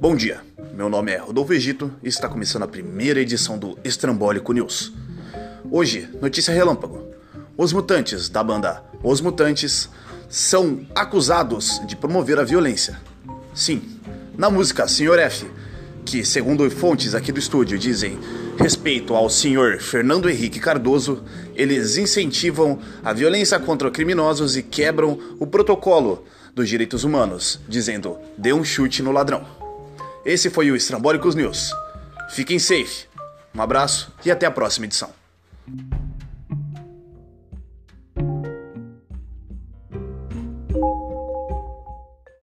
Bom dia, meu nome é Rodolfo Egito e está começando a primeira edição do Estrambólico News. Hoje, notícia relâmpago. Os mutantes da banda Os Mutantes são acusados de promover a violência. Sim, na música Senhor F, que, segundo fontes aqui do estúdio dizem respeito ao senhor Fernando Henrique Cardoso, eles incentivam a violência contra criminosos e quebram o protocolo dos direitos humanos, dizendo: dê um chute no ladrão. Esse foi o Estrambólicos News. Fiquem safe. Um abraço e até a próxima edição.